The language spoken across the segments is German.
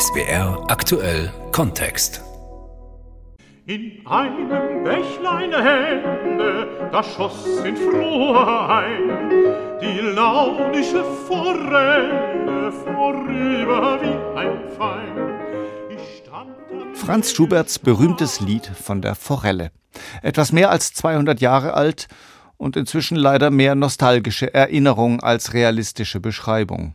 SWR aktuell Kontext. In einem Bächlein Hände, da schoss in Flur ein, die launische Forelle vorüber wie ein Pfeil. Franz Schuberts berühmtes Lied von der Forelle. Etwas mehr als 200 Jahre alt und inzwischen leider mehr nostalgische Erinnerung als realistische Beschreibung.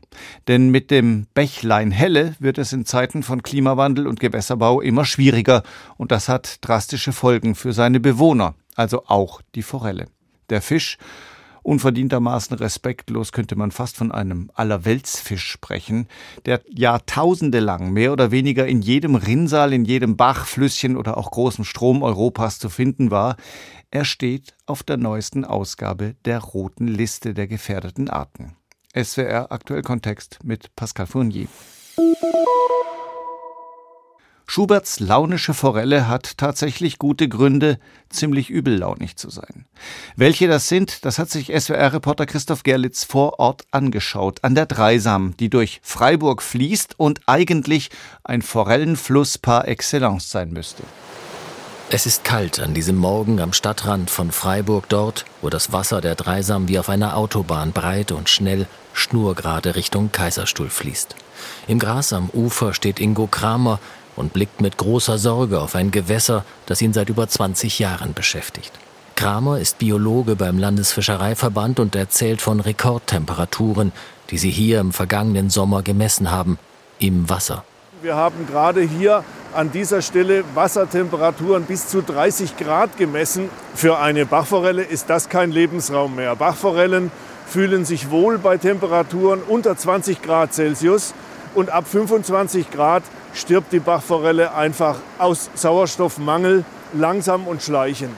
Denn mit dem Bächlein Helle wird es in Zeiten von Klimawandel und Gewässerbau immer schwieriger und das hat drastische Folgen für seine Bewohner, also auch die Forelle. Der Fisch Unverdientermaßen respektlos könnte man fast von einem Allerweltsfisch sprechen, der Jahrtausende lang mehr oder weniger in jedem Rinnsal, in jedem Bach, Flüsschen oder auch großem Strom Europas zu finden war. Er steht auf der neuesten Ausgabe der roten Liste der gefährdeten Arten. SWR Aktuell Kontext mit Pascal Fournier. Schuberts launische Forelle hat tatsächlich gute Gründe, ziemlich übellaunig zu sein. Welche das sind, das hat sich SWR-Reporter Christoph Gerlitz vor Ort angeschaut, an der Dreisam, die durch Freiburg fließt und eigentlich ein Forellenfluss par excellence sein müsste. Es ist kalt an diesem Morgen am Stadtrand von Freiburg, dort, wo das Wasser der Dreisam wie auf einer Autobahn breit und schnell schnurgerade Richtung Kaiserstuhl fließt. Im Gras am Ufer steht Ingo Kramer, und blickt mit großer Sorge auf ein Gewässer, das ihn seit über 20 Jahren beschäftigt. Kramer ist Biologe beim Landesfischereiverband und erzählt von Rekordtemperaturen, die sie hier im vergangenen Sommer gemessen haben, im Wasser. Wir haben gerade hier an dieser Stelle Wassertemperaturen bis zu 30 Grad gemessen. Für eine Bachforelle ist das kein Lebensraum mehr. Bachforellen fühlen sich wohl bei Temperaturen unter 20 Grad Celsius und ab 25 Grad stirbt die Bachforelle einfach aus Sauerstoffmangel langsam und schleichend.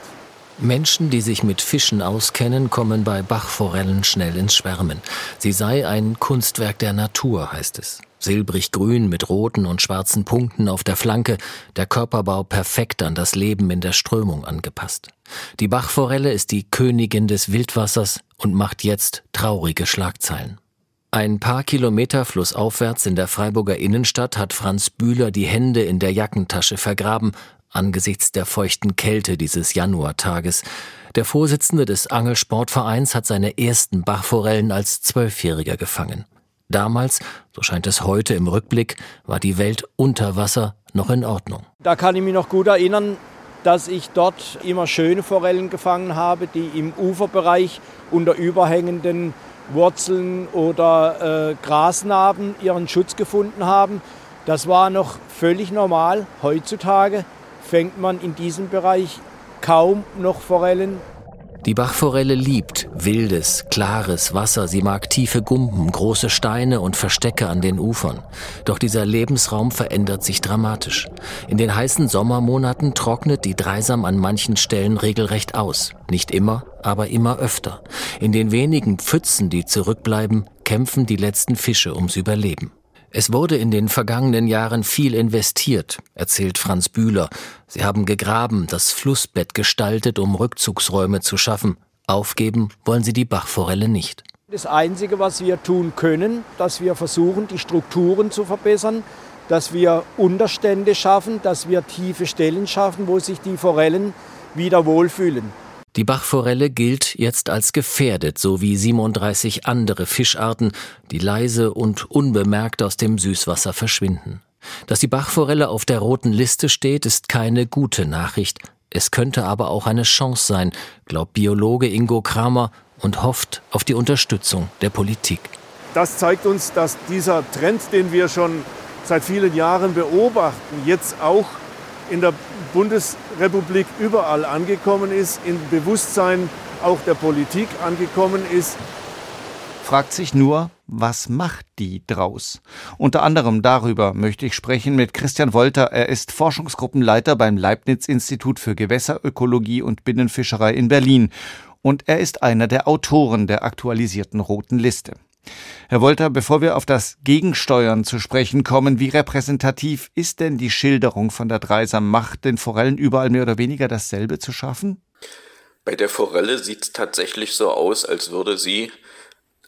Menschen, die sich mit Fischen auskennen, kommen bei Bachforellen schnell ins Schwärmen. Sie sei ein Kunstwerk der Natur, heißt es. Silbrig grün mit roten und schwarzen Punkten auf der Flanke, der Körperbau perfekt an das Leben in der Strömung angepasst. Die Bachforelle ist die Königin des Wildwassers und macht jetzt traurige Schlagzeilen. Ein paar Kilometer flussaufwärts in der Freiburger Innenstadt hat Franz Bühler die Hände in der Jackentasche vergraben, angesichts der feuchten Kälte dieses Januartages. Der Vorsitzende des Angelsportvereins hat seine ersten Bachforellen als Zwölfjähriger gefangen. Damals, so scheint es heute im Rückblick, war die Welt unter Wasser noch in Ordnung. Da kann ich mich noch gut erinnern, dass ich dort immer schöne Forellen gefangen habe, die im Uferbereich unter überhängenden Wurzeln oder äh, Grasnarben ihren Schutz gefunden haben. Das war noch völlig normal. Heutzutage fängt man in diesem Bereich kaum noch Forellen die Bachforelle liebt wildes, klares Wasser. Sie mag tiefe Gumpen, große Steine und Verstecke an den Ufern. Doch dieser Lebensraum verändert sich dramatisch. In den heißen Sommermonaten trocknet die Dreisam an manchen Stellen regelrecht aus. Nicht immer, aber immer öfter. In den wenigen Pfützen, die zurückbleiben, kämpfen die letzten Fische ums Überleben. Es wurde in den vergangenen Jahren viel investiert, erzählt Franz Bühler. Sie haben gegraben, das Flussbett gestaltet, um Rückzugsräume zu schaffen. Aufgeben wollen sie die Bachforelle nicht. Das Einzige, was wir tun können, dass wir versuchen, die Strukturen zu verbessern, dass wir Unterstände schaffen, dass wir tiefe Stellen schaffen, wo sich die Forellen wieder wohlfühlen. Die Bachforelle gilt jetzt als gefährdet, so wie 37 andere Fischarten, die leise und unbemerkt aus dem Süßwasser verschwinden. Dass die Bachforelle auf der roten Liste steht, ist keine gute Nachricht. Es könnte aber auch eine Chance sein, glaubt Biologe Ingo Kramer und hofft auf die Unterstützung der Politik. Das zeigt uns, dass dieser Trend, den wir schon seit vielen Jahren beobachten, jetzt auch in der Bundesrepublik überall angekommen ist, im Bewusstsein auch der Politik angekommen ist. Fragt sich nur, was macht die draus? Unter anderem darüber möchte ich sprechen mit Christian Wolter. Er ist Forschungsgruppenleiter beim Leibniz-Institut für Gewässerökologie und Binnenfischerei in Berlin. Und er ist einer der Autoren der aktualisierten Roten Liste. Herr Wolter, bevor wir auf das Gegensteuern zu sprechen kommen, wie repräsentativ ist denn die Schilderung von der Dreisam? Macht den Forellen überall mehr oder weniger dasselbe zu schaffen? Bei der Forelle sieht es tatsächlich so aus, als würde sie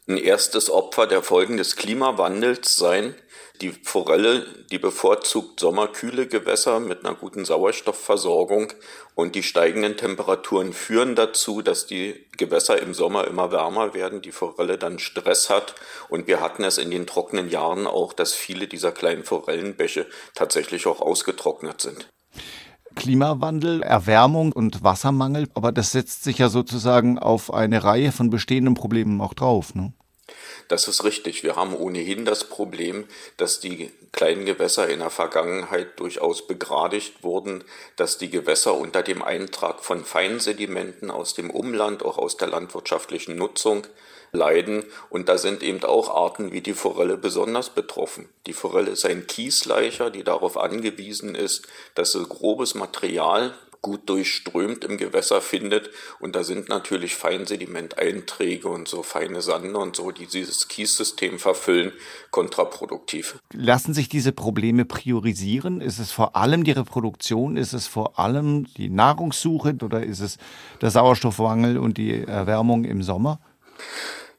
ein erstes Opfer der Folgen des Klimawandels sein. Die Forelle, die bevorzugt sommerkühle Gewässer mit einer guten Sauerstoffversorgung und die steigenden Temperaturen führen dazu, dass die Gewässer im Sommer immer wärmer werden, die Forelle dann Stress hat und wir hatten es in den trockenen Jahren auch, dass viele dieser kleinen Forellenbäche tatsächlich auch ausgetrocknet sind. Klimawandel, Erwärmung und Wassermangel, aber das setzt sich ja sozusagen auf eine Reihe von bestehenden Problemen auch drauf. Ne? Das ist richtig. Wir haben ohnehin das Problem, dass die kleinen Gewässer in der Vergangenheit durchaus begradigt wurden, dass die Gewässer unter dem Eintrag von Feinsedimenten aus dem Umland, auch aus der landwirtschaftlichen Nutzung, leiden. Und da sind eben auch Arten wie die Forelle besonders betroffen. Die Forelle ist ein Kiesleicher, die darauf angewiesen ist, dass sie grobes Material gut durchströmt im Gewässer findet. Und da sind natürlich Feinsedimenteinträge und so feine Sande und so, die dieses Kiessystem verfüllen, kontraproduktiv. Lassen sich diese Probleme priorisieren? Ist es vor allem die Reproduktion? Ist es vor allem die Nahrungssuche oder ist es der Sauerstoffmangel und die Erwärmung im Sommer?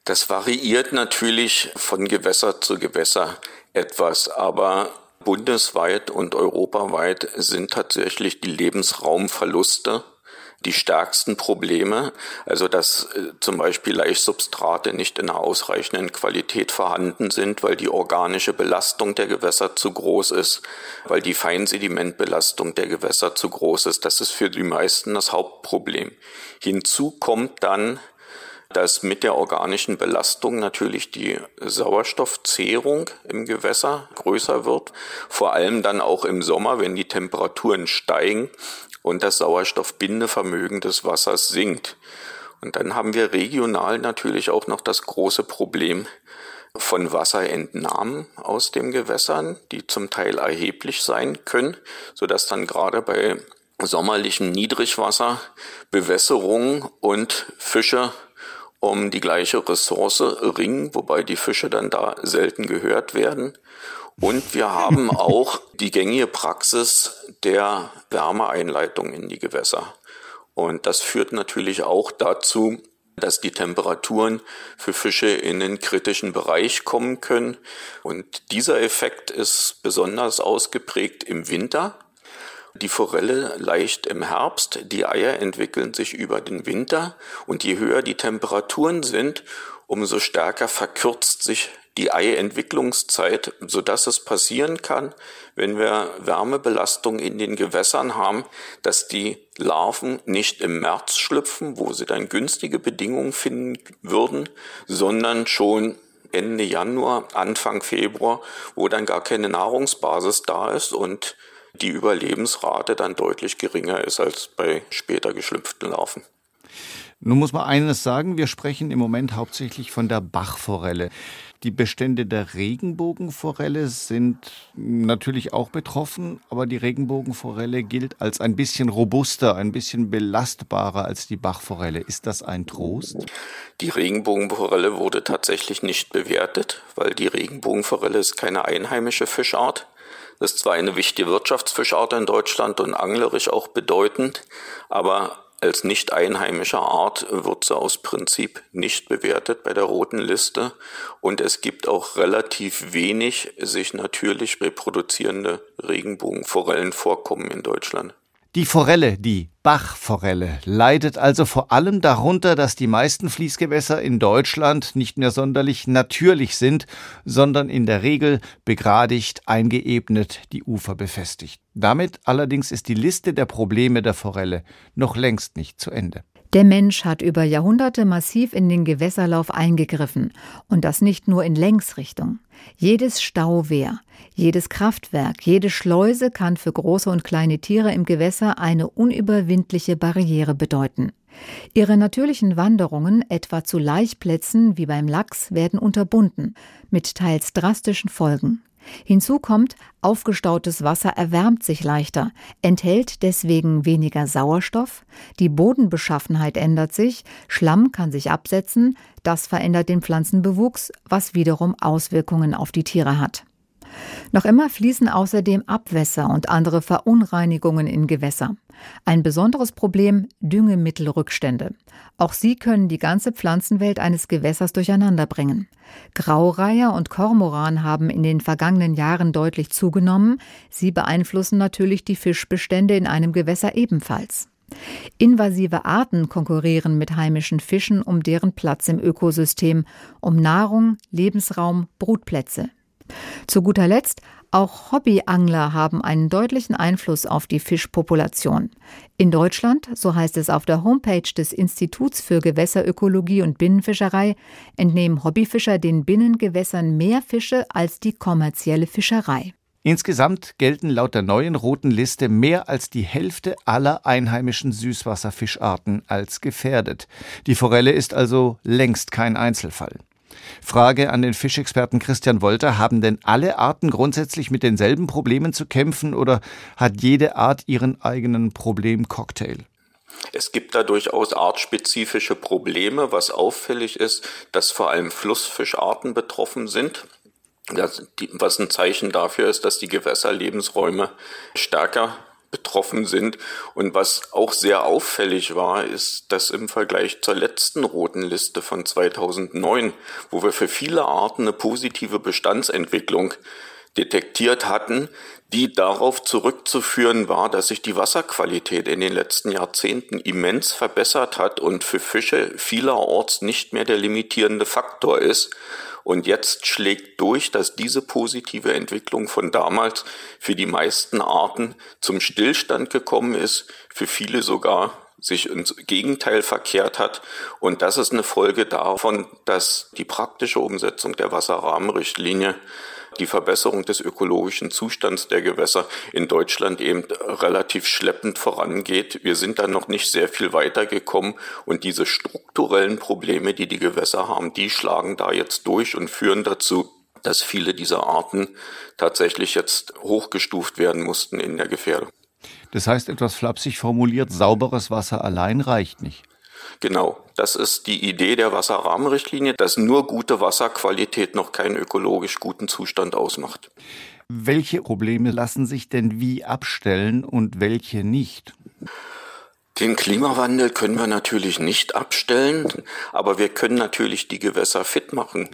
Das variiert natürlich von Gewässer zu Gewässer etwas, aber bundesweit und europaweit sind tatsächlich die Lebensraumverluste die stärksten Probleme, also dass äh, zum Beispiel Laichsubstrate nicht in einer ausreichenden Qualität vorhanden sind, weil die organische Belastung der Gewässer zu groß ist, weil die Feinsedimentbelastung der Gewässer zu groß ist. Das ist für die meisten das Hauptproblem. Hinzu kommt dann dass mit der organischen Belastung natürlich die Sauerstoffzehrung im Gewässer größer wird, vor allem dann auch im Sommer, wenn die Temperaturen steigen und das Sauerstoffbindevermögen des Wassers sinkt. Und dann haben wir regional natürlich auch noch das große Problem von Wasserentnahmen aus den Gewässern, die zum Teil erheblich sein können, so dass dann gerade bei sommerlichem Niedrigwasser Bewässerung und Fische um die gleiche Ressource ringen, wobei die Fische dann da selten gehört werden. Und wir haben auch die gängige Praxis der Wärmeeinleitung in die Gewässer. Und das führt natürlich auch dazu, dass die Temperaturen für Fische in den kritischen Bereich kommen können. Und dieser Effekt ist besonders ausgeprägt im Winter. Die Forelle leicht im Herbst, die Eier entwickeln sich über den Winter und je höher die Temperaturen sind, umso stärker verkürzt sich die Eientwicklungszeit, so dass es passieren kann, wenn wir Wärmebelastung in den Gewässern haben, dass die Larven nicht im März schlüpfen, wo sie dann günstige Bedingungen finden würden, sondern schon Ende Januar, Anfang Februar, wo dann gar keine Nahrungsbasis da ist und die Überlebensrate dann deutlich geringer ist als bei später geschlüpften Larven. Nun muss man eines sagen, wir sprechen im Moment hauptsächlich von der Bachforelle. Die Bestände der Regenbogenforelle sind natürlich auch betroffen, aber die Regenbogenforelle gilt als ein bisschen robuster, ein bisschen belastbarer als die Bachforelle. Ist das ein Trost? Die Regenbogenforelle wurde tatsächlich nicht bewertet, weil die Regenbogenforelle ist keine einheimische Fischart. Ist zwar eine wichtige Wirtschaftsfischart in Deutschland und anglerisch auch bedeutend, aber als nicht einheimische Art wird sie aus Prinzip nicht bewertet bei der roten Liste und es gibt auch relativ wenig sich natürlich reproduzierende Regenbogenforellenvorkommen in Deutschland. Die Forelle, die Bachforelle, leidet also vor allem darunter, dass die meisten Fließgewässer in Deutschland nicht mehr sonderlich natürlich sind, sondern in der Regel begradigt, eingeebnet, die Ufer befestigt. Damit allerdings ist die Liste der Probleme der Forelle noch längst nicht zu Ende. Der Mensch hat über Jahrhunderte massiv in den Gewässerlauf eingegriffen und das nicht nur in Längsrichtung. Jedes Stauwehr, jedes Kraftwerk, jede Schleuse kann für große und kleine Tiere im Gewässer eine unüberwindliche Barriere bedeuten. Ihre natürlichen Wanderungen, etwa zu Laichplätzen wie beim Lachs, werden unterbunden, mit teils drastischen Folgen. Hinzu kommt, aufgestautes Wasser erwärmt sich leichter, enthält deswegen weniger Sauerstoff, die Bodenbeschaffenheit ändert sich, Schlamm kann sich absetzen, das verändert den Pflanzenbewuchs, was wiederum Auswirkungen auf die Tiere hat. Noch immer fließen außerdem Abwässer und andere Verunreinigungen in Gewässer. Ein besonderes Problem Düngemittelrückstände. Auch sie können die ganze Pflanzenwelt eines Gewässers durcheinanderbringen. Graureiher und Kormoran haben in den vergangenen Jahren deutlich zugenommen. Sie beeinflussen natürlich die Fischbestände in einem Gewässer ebenfalls. Invasive Arten konkurrieren mit heimischen Fischen um deren Platz im Ökosystem, um Nahrung, Lebensraum, Brutplätze. Zu guter Letzt auch Hobbyangler haben einen deutlichen Einfluss auf die Fischpopulation. In Deutschland, so heißt es auf der Homepage des Instituts für Gewässerökologie und Binnenfischerei, entnehmen Hobbyfischer den Binnengewässern mehr Fische als die kommerzielle Fischerei. Insgesamt gelten laut der neuen roten Liste mehr als die Hälfte aller einheimischen Süßwasserfischarten als gefährdet. Die Forelle ist also längst kein Einzelfall. Frage an den Fischexperten Christian Wolter, haben denn alle Arten grundsätzlich mit denselben Problemen zu kämpfen oder hat jede Art ihren eigenen Problemcocktail? Es gibt da durchaus artspezifische Probleme. Was auffällig ist, dass vor allem Flussfischarten betroffen sind. Das, die, was ein Zeichen dafür ist, dass die Gewässerlebensräume stärker betroffen sind. Und was auch sehr auffällig war, ist, dass im Vergleich zur letzten roten Liste von 2009, wo wir für viele Arten eine positive Bestandsentwicklung detektiert hatten, die darauf zurückzuführen war, dass sich die Wasserqualität in den letzten Jahrzehnten immens verbessert hat und für Fische vielerorts nicht mehr der limitierende Faktor ist und jetzt schlägt durch, dass diese positive Entwicklung von damals für die meisten Arten zum Stillstand gekommen ist, für viele sogar sich ins Gegenteil verkehrt hat. Und das ist eine Folge davon, dass die praktische Umsetzung der Wasserrahmenrichtlinie die Verbesserung des ökologischen Zustands der Gewässer in Deutschland eben relativ schleppend vorangeht. Wir sind da noch nicht sehr viel weitergekommen und diese strukturellen Probleme, die die Gewässer haben, die schlagen da jetzt durch und führen dazu, dass viele dieser Arten tatsächlich jetzt hochgestuft werden mussten in der Gefährdung. Das heißt, etwas flapsig formuliert, sauberes Wasser allein reicht nicht. Genau, das ist die Idee der Wasserrahmenrichtlinie, dass nur gute Wasserqualität noch keinen ökologisch guten Zustand ausmacht. Welche Probleme lassen sich denn wie abstellen und welche nicht? Den Klimawandel können wir natürlich nicht abstellen, aber wir können natürlich die Gewässer fit machen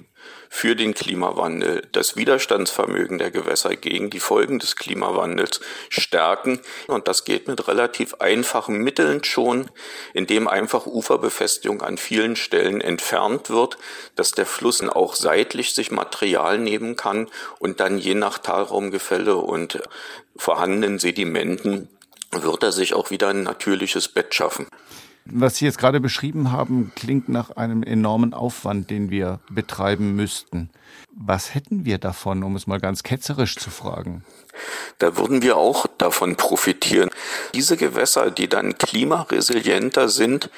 für den Klimawandel, das Widerstandsvermögen der Gewässer gegen die Folgen des Klimawandels stärken. Und das geht mit relativ einfachen Mitteln schon, indem einfach Uferbefestigung an vielen Stellen entfernt wird, dass der Fluss auch seitlich sich Material nehmen kann und dann je nach Talraumgefälle und vorhandenen Sedimenten wird er sich auch wieder ein natürliches Bett schaffen. Was Sie jetzt gerade beschrieben haben, klingt nach einem enormen Aufwand, den wir betreiben müssten. Was hätten wir davon, um es mal ganz ketzerisch zu fragen? Da würden wir auch davon profitieren. Diese Gewässer, die dann klimaresilienter sind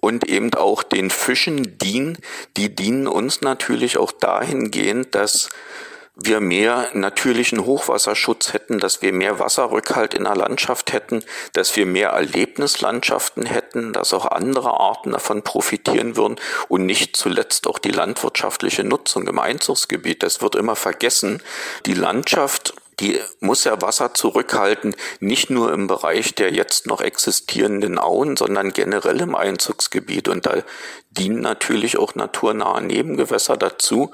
und eben auch den Fischen dienen, die dienen uns natürlich auch dahingehend, dass wir mehr natürlichen Hochwasserschutz hätten, dass wir mehr Wasserrückhalt in der Landschaft hätten, dass wir mehr Erlebnislandschaften hätten, dass auch andere Arten davon profitieren würden und nicht zuletzt auch die landwirtschaftliche Nutzung im Einzugsgebiet. Das wird immer vergessen. Die Landschaft die muss ja Wasser zurückhalten, nicht nur im Bereich der jetzt noch existierenden Auen, sondern generell im Einzugsgebiet. Und da dienen natürlich auch naturnahe Nebengewässer dazu.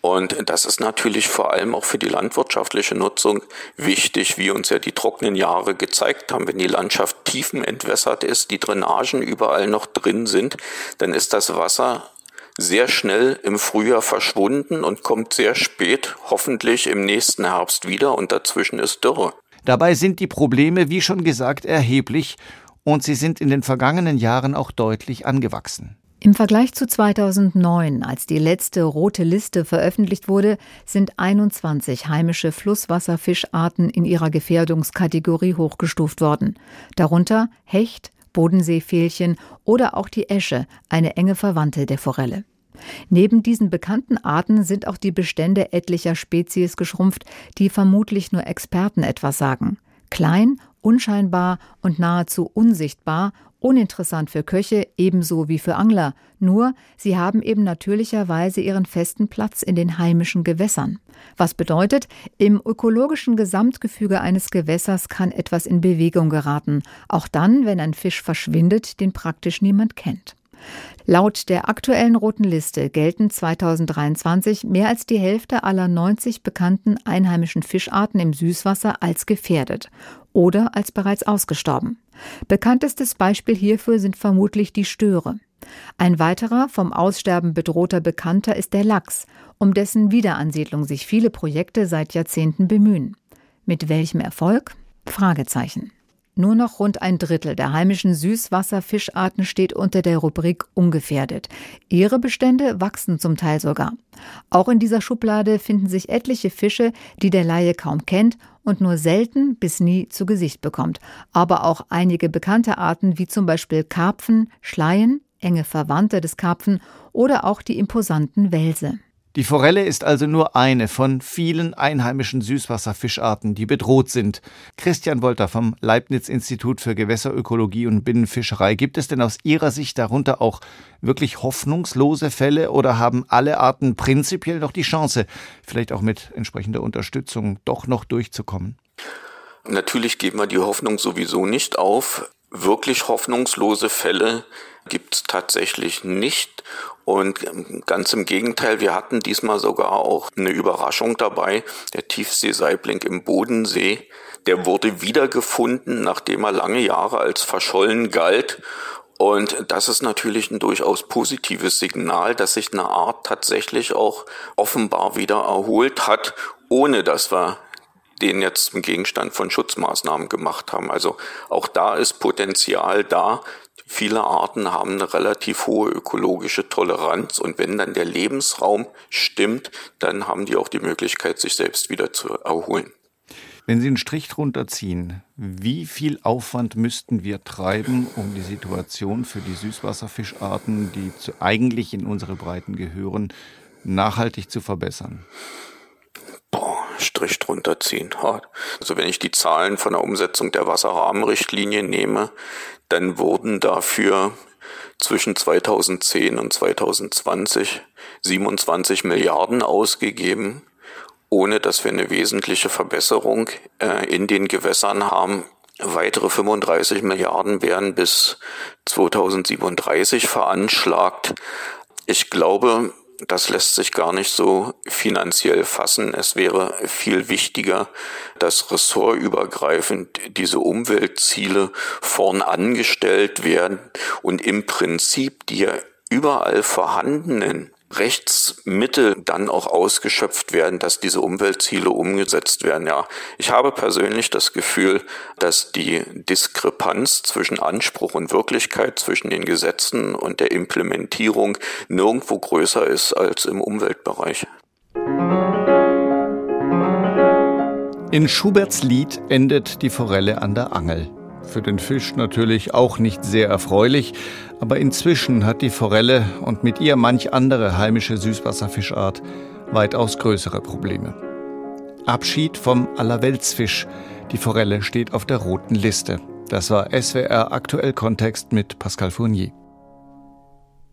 Und das ist natürlich vor allem auch für die landwirtschaftliche Nutzung wichtig, wie uns ja die trockenen Jahre gezeigt haben. Wenn die Landschaft tiefenentwässert ist, die Drainagen überall noch drin sind, dann ist das Wasser sehr schnell im Frühjahr verschwunden und kommt sehr spät, hoffentlich im nächsten Herbst wieder und dazwischen ist Dürre. Dabei sind die Probleme, wie schon gesagt, erheblich und sie sind in den vergangenen Jahren auch deutlich angewachsen. Im Vergleich zu 2009, als die letzte rote Liste veröffentlicht wurde, sind 21 heimische Flusswasserfischarten in ihrer Gefährdungskategorie hochgestuft worden. Darunter Hecht, Bodenseefehlchen oder auch die Esche, eine enge Verwandte der Forelle. Neben diesen bekannten Arten sind auch die Bestände etlicher Spezies geschrumpft, die vermutlich nur Experten etwas sagen. Klein, unscheinbar und nahezu unsichtbar, uninteressant für Köche ebenso wie für Angler, nur sie haben eben natürlicherweise ihren festen Platz in den heimischen Gewässern. Was bedeutet, im ökologischen Gesamtgefüge eines Gewässers kann etwas in Bewegung geraten, auch dann, wenn ein Fisch verschwindet, den praktisch niemand kennt. Laut der aktuellen roten Liste gelten 2023 mehr als die Hälfte aller 90 bekannten einheimischen Fischarten im Süßwasser als gefährdet oder als bereits ausgestorben. Bekanntestes Beispiel hierfür sind vermutlich die Störe. Ein weiterer vom Aussterben bedrohter Bekannter ist der Lachs, um dessen Wiederansiedlung sich viele Projekte seit Jahrzehnten bemühen. Mit welchem Erfolg? Fragezeichen. Nur noch rund ein Drittel der heimischen Süßwasserfischarten steht unter der Rubrik ungefährdet. Ihre Bestände wachsen zum Teil sogar. Auch in dieser Schublade finden sich etliche Fische, die der Laie kaum kennt und nur selten bis nie zu Gesicht bekommt. Aber auch einige bekannte Arten wie zum Beispiel Karpfen, Schleien, enge Verwandte des Karpfen oder auch die imposanten Welse. Die Forelle ist also nur eine von vielen einheimischen Süßwasserfischarten, die bedroht sind. Christian Wolter vom Leibniz-Institut für Gewässerökologie und Binnenfischerei. Gibt es denn aus Ihrer Sicht darunter auch wirklich hoffnungslose Fälle oder haben alle Arten prinzipiell noch die Chance, vielleicht auch mit entsprechender Unterstützung doch noch durchzukommen? Natürlich geben wir die Hoffnung sowieso nicht auf. Wirklich hoffnungslose Fälle gibt es tatsächlich nicht. Und ganz im Gegenteil, wir hatten diesmal sogar auch eine Überraschung dabei. Der Tiefseesaibling im Bodensee, der wurde wiedergefunden, nachdem er lange Jahre als verschollen galt. Und das ist natürlich ein durchaus positives Signal, dass sich eine Art tatsächlich auch offenbar wieder erholt hat, ohne dass wir den jetzt zum Gegenstand von Schutzmaßnahmen gemacht haben. Also auch da ist Potenzial da, Viele Arten haben eine relativ hohe ökologische Toleranz und wenn dann der Lebensraum stimmt, dann haben die auch die Möglichkeit, sich selbst wieder zu erholen. Wenn Sie einen Strich drunter ziehen, wie viel Aufwand müssten wir treiben, um die Situation für die Süßwasserfischarten, die zu, eigentlich in unsere Breiten gehören, nachhaltig zu verbessern? Boah, Strich drunter ziehen. Also wenn ich die Zahlen von der Umsetzung der Wasserrahmenrichtlinie nehme, dann wurden dafür zwischen 2010 und 2020 27 Milliarden ausgegeben, ohne dass wir eine wesentliche Verbesserung äh, in den Gewässern haben. Weitere 35 Milliarden werden bis 2037 veranschlagt. Ich glaube, das lässt sich gar nicht so finanziell fassen. Es wäre viel wichtiger, dass ressortübergreifend diese Umweltziele vorn angestellt werden und im Prinzip die ja überall vorhandenen Rechtsmittel dann auch ausgeschöpft werden, dass diese Umweltziele umgesetzt werden. Ja, ich habe persönlich das Gefühl, dass die Diskrepanz zwischen Anspruch und Wirklichkeit, zwischen den Gesetzen und der Implementierung nirgendwo größer ist als im Umweltbereich. In Schuberts Lied endet die Forelle an der Angel. Für den Fisch natürlich auch nicht sehr erfreulich, aber inzwischen hat die Forelle und mit ihr manch andere heimische Süßwasserfischart weitaus größere Probleme. Abschied vom Allerweltsfisch. Die Forelle steht auf der roten Liste. Das war SWR Aktuell Kontext mit Pascal Fournier.